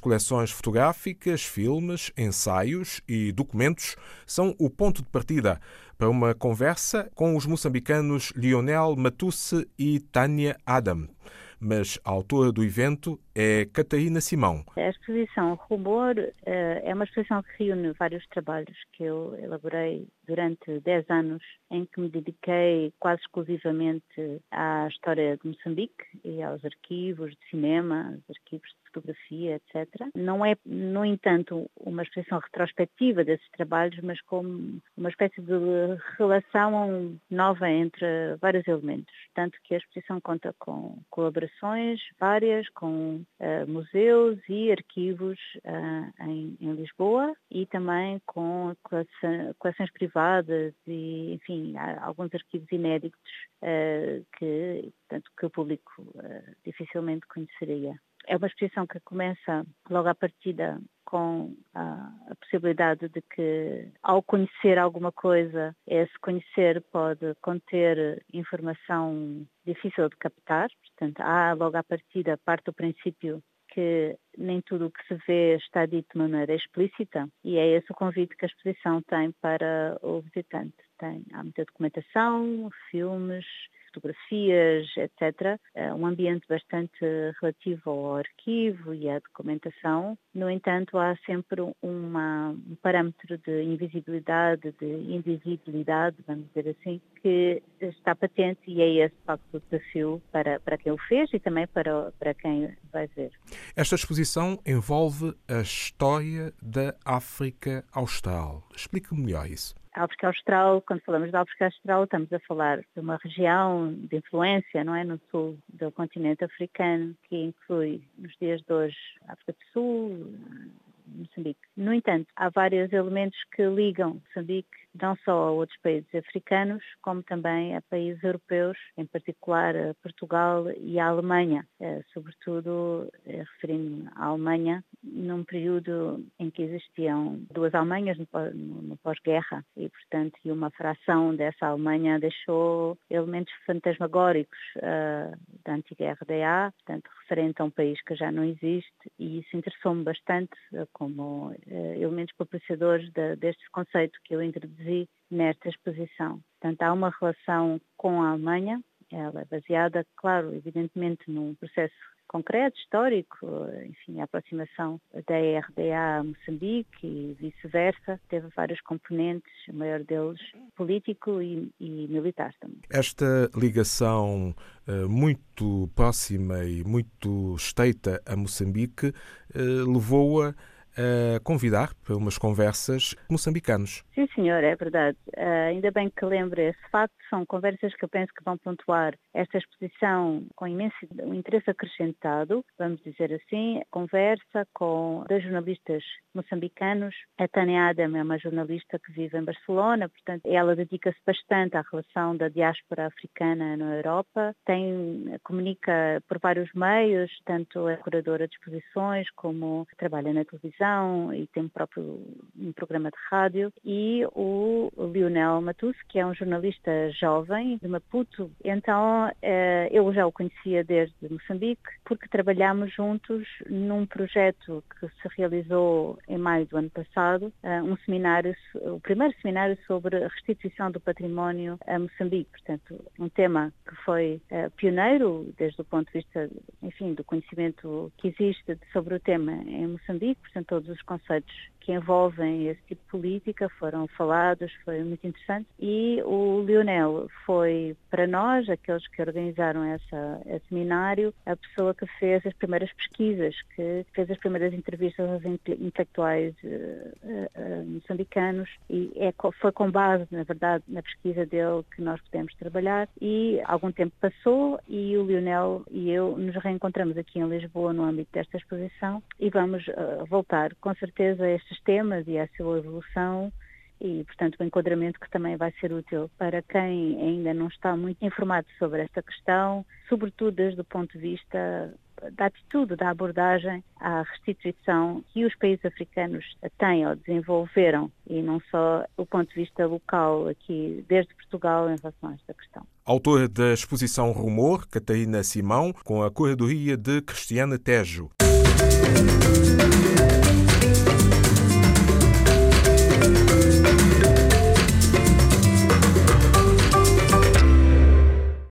coleções fotográficas, filmes, ensaios e documentos são o ponto de partida para uma conversa com os moçambicanos Lionel Matusse e Tânia Adam mas a autora do evento é Catarina Simão. A exposição Rumor eh, é uma exposição que reúne vários trabalhos que eu elaborei durante 10 anos, em que me dediquei quase exclusivamente à história de Moçambique e aos arquivos de cinema, aos arquivos de fotografia, etc. Não é, no entanto, uma exposição retrospectiva desses trabalhos, mas como uma espécie de relação nova entre vários elementos. Tanto que a exposição conta com colaborações várias com uh, museus e arquivos uh, em, em, Lisboa e também com coleções privadas e, enfim, alguns arquivos inéditos uh, que, portanto, que o público dificilmente conheceria. É uma exposição que começa logo à partida com a, a, possibilidade de que, ao conhecer alguma coisa, esse conhecer pode conter informação difícil de captar. Portanto, há logo à partida parte do princípio que nem tudo o que se vê está dito de maneira explícita e é esse o convite que a exposição tem para o visitante. Tem, há muita documentação, filmes, fotografias, etc. É um ambiente bastante relativo ao arquivo e à documentação. No entanto, há sempre uma, um parâmetro de invisibilidade, de invisibilidade, vamos dizer assim, que está patente e é esse, de facto, o desafio para, para quem o fez e também para, para quem vai ver. Esta exposição envolve a história da África Austral. Explique-me melhor isso. África Austral, quando falamos da África Austral, estamos a falar de uma região de influência, não é, no sul do continente africano, que inclui nos dias de hoje África do Sul, Moçambique. No entanto, há vários elementos que ligam Moçambique não só a outros países africanos, como também a países europeus, em particular a Portugal e a Alemanha, eh, sobretudo eh, referindo-me à Alemanha, num período em que existiam duas Alemanhas no pós-guerra e, portanto, uma fração dessa Alemanha deixou elementos fantasmagóricos da antiga RDA, portanto, referente a um país que já não existe e isso interessou-me bastante como elementos propiciadores de, deste conceito que eu introduzi nesta exposição. Portanto, há uma relação com a Alemanha, ela é baseada, claro, evidentemente, num processo concreto, histórico, enfim, a aproximação da RDA a Moçambique e vice-versa, teve vários componentes, o maior deles político e, e militar também. Esta ligação uh, muito próxima e muito estreita a Moçambique uh, levou-a a convidar para umas conversas moçambicanos. Sim, senhor, é verdade. Uh, ainda bem que lembre esse facto. São conversas que eu penso que vão pontuar esta exposição com imenso interesse acrescentado, vamos dizer assim. Conversa com dois jornalistas moçambicanos. A Tânia Adam é uma jornalista que vive em Barcelona, portanto, ela dedica-se bastante à relação da diáspora africana na Europa. Tem, comunica por vários meios, tanto é curadora de exposições como trabalha na televisão televisão e tem próprio um programa de rádio, e o Lionel Matus, que é um jornalista jovem de Maputo. Então, eh, eu já o conhecia desde Moçambique, porque trabalhamos juntos num projeto que se realizou em maio do ano passado, eh, um seminário, o primeiro seminário sobre a restituição do património a Moçambique. Portanto, um tema que foi eh, pioneiro desde o ponto de vista, enfim, do conhecimento que existe sobre o tema em Moçambique. Portanto, todos os conceitos que envolvem esse tipo de política foram falados, foi muito interessante. E o Lionel foi, para nós, aqueles que organizaram essa, esse seminário, a pessoa que fez as primeiras pesquisas, que fez as primeiras entrevistas aos intelectuais uh, uh, moçambicanos e é, foi com base, na verdade, na pesquisa dele que nós pudemos trabalhar. E algum tempo passou e o Lionel e eu nos reencontramos aqui em Lisboa no âmbito desta exposição e vamos uh, voltar com certeza a estes temas e a sua evolução e, portanto, o enquadramento que também vai ser útil para quem ainda não está muito informado sobre esta questão, sobretudo desde o ponto de vista da atitude, da abordagem à restituição que os países africanos têm ou desenvolveram e não só o ponto de vista local aqui desde Portugal em relação a esta questão. Autora da exposição Rumor, Catarina Simão, com a curadoria de Cristiana Tejo.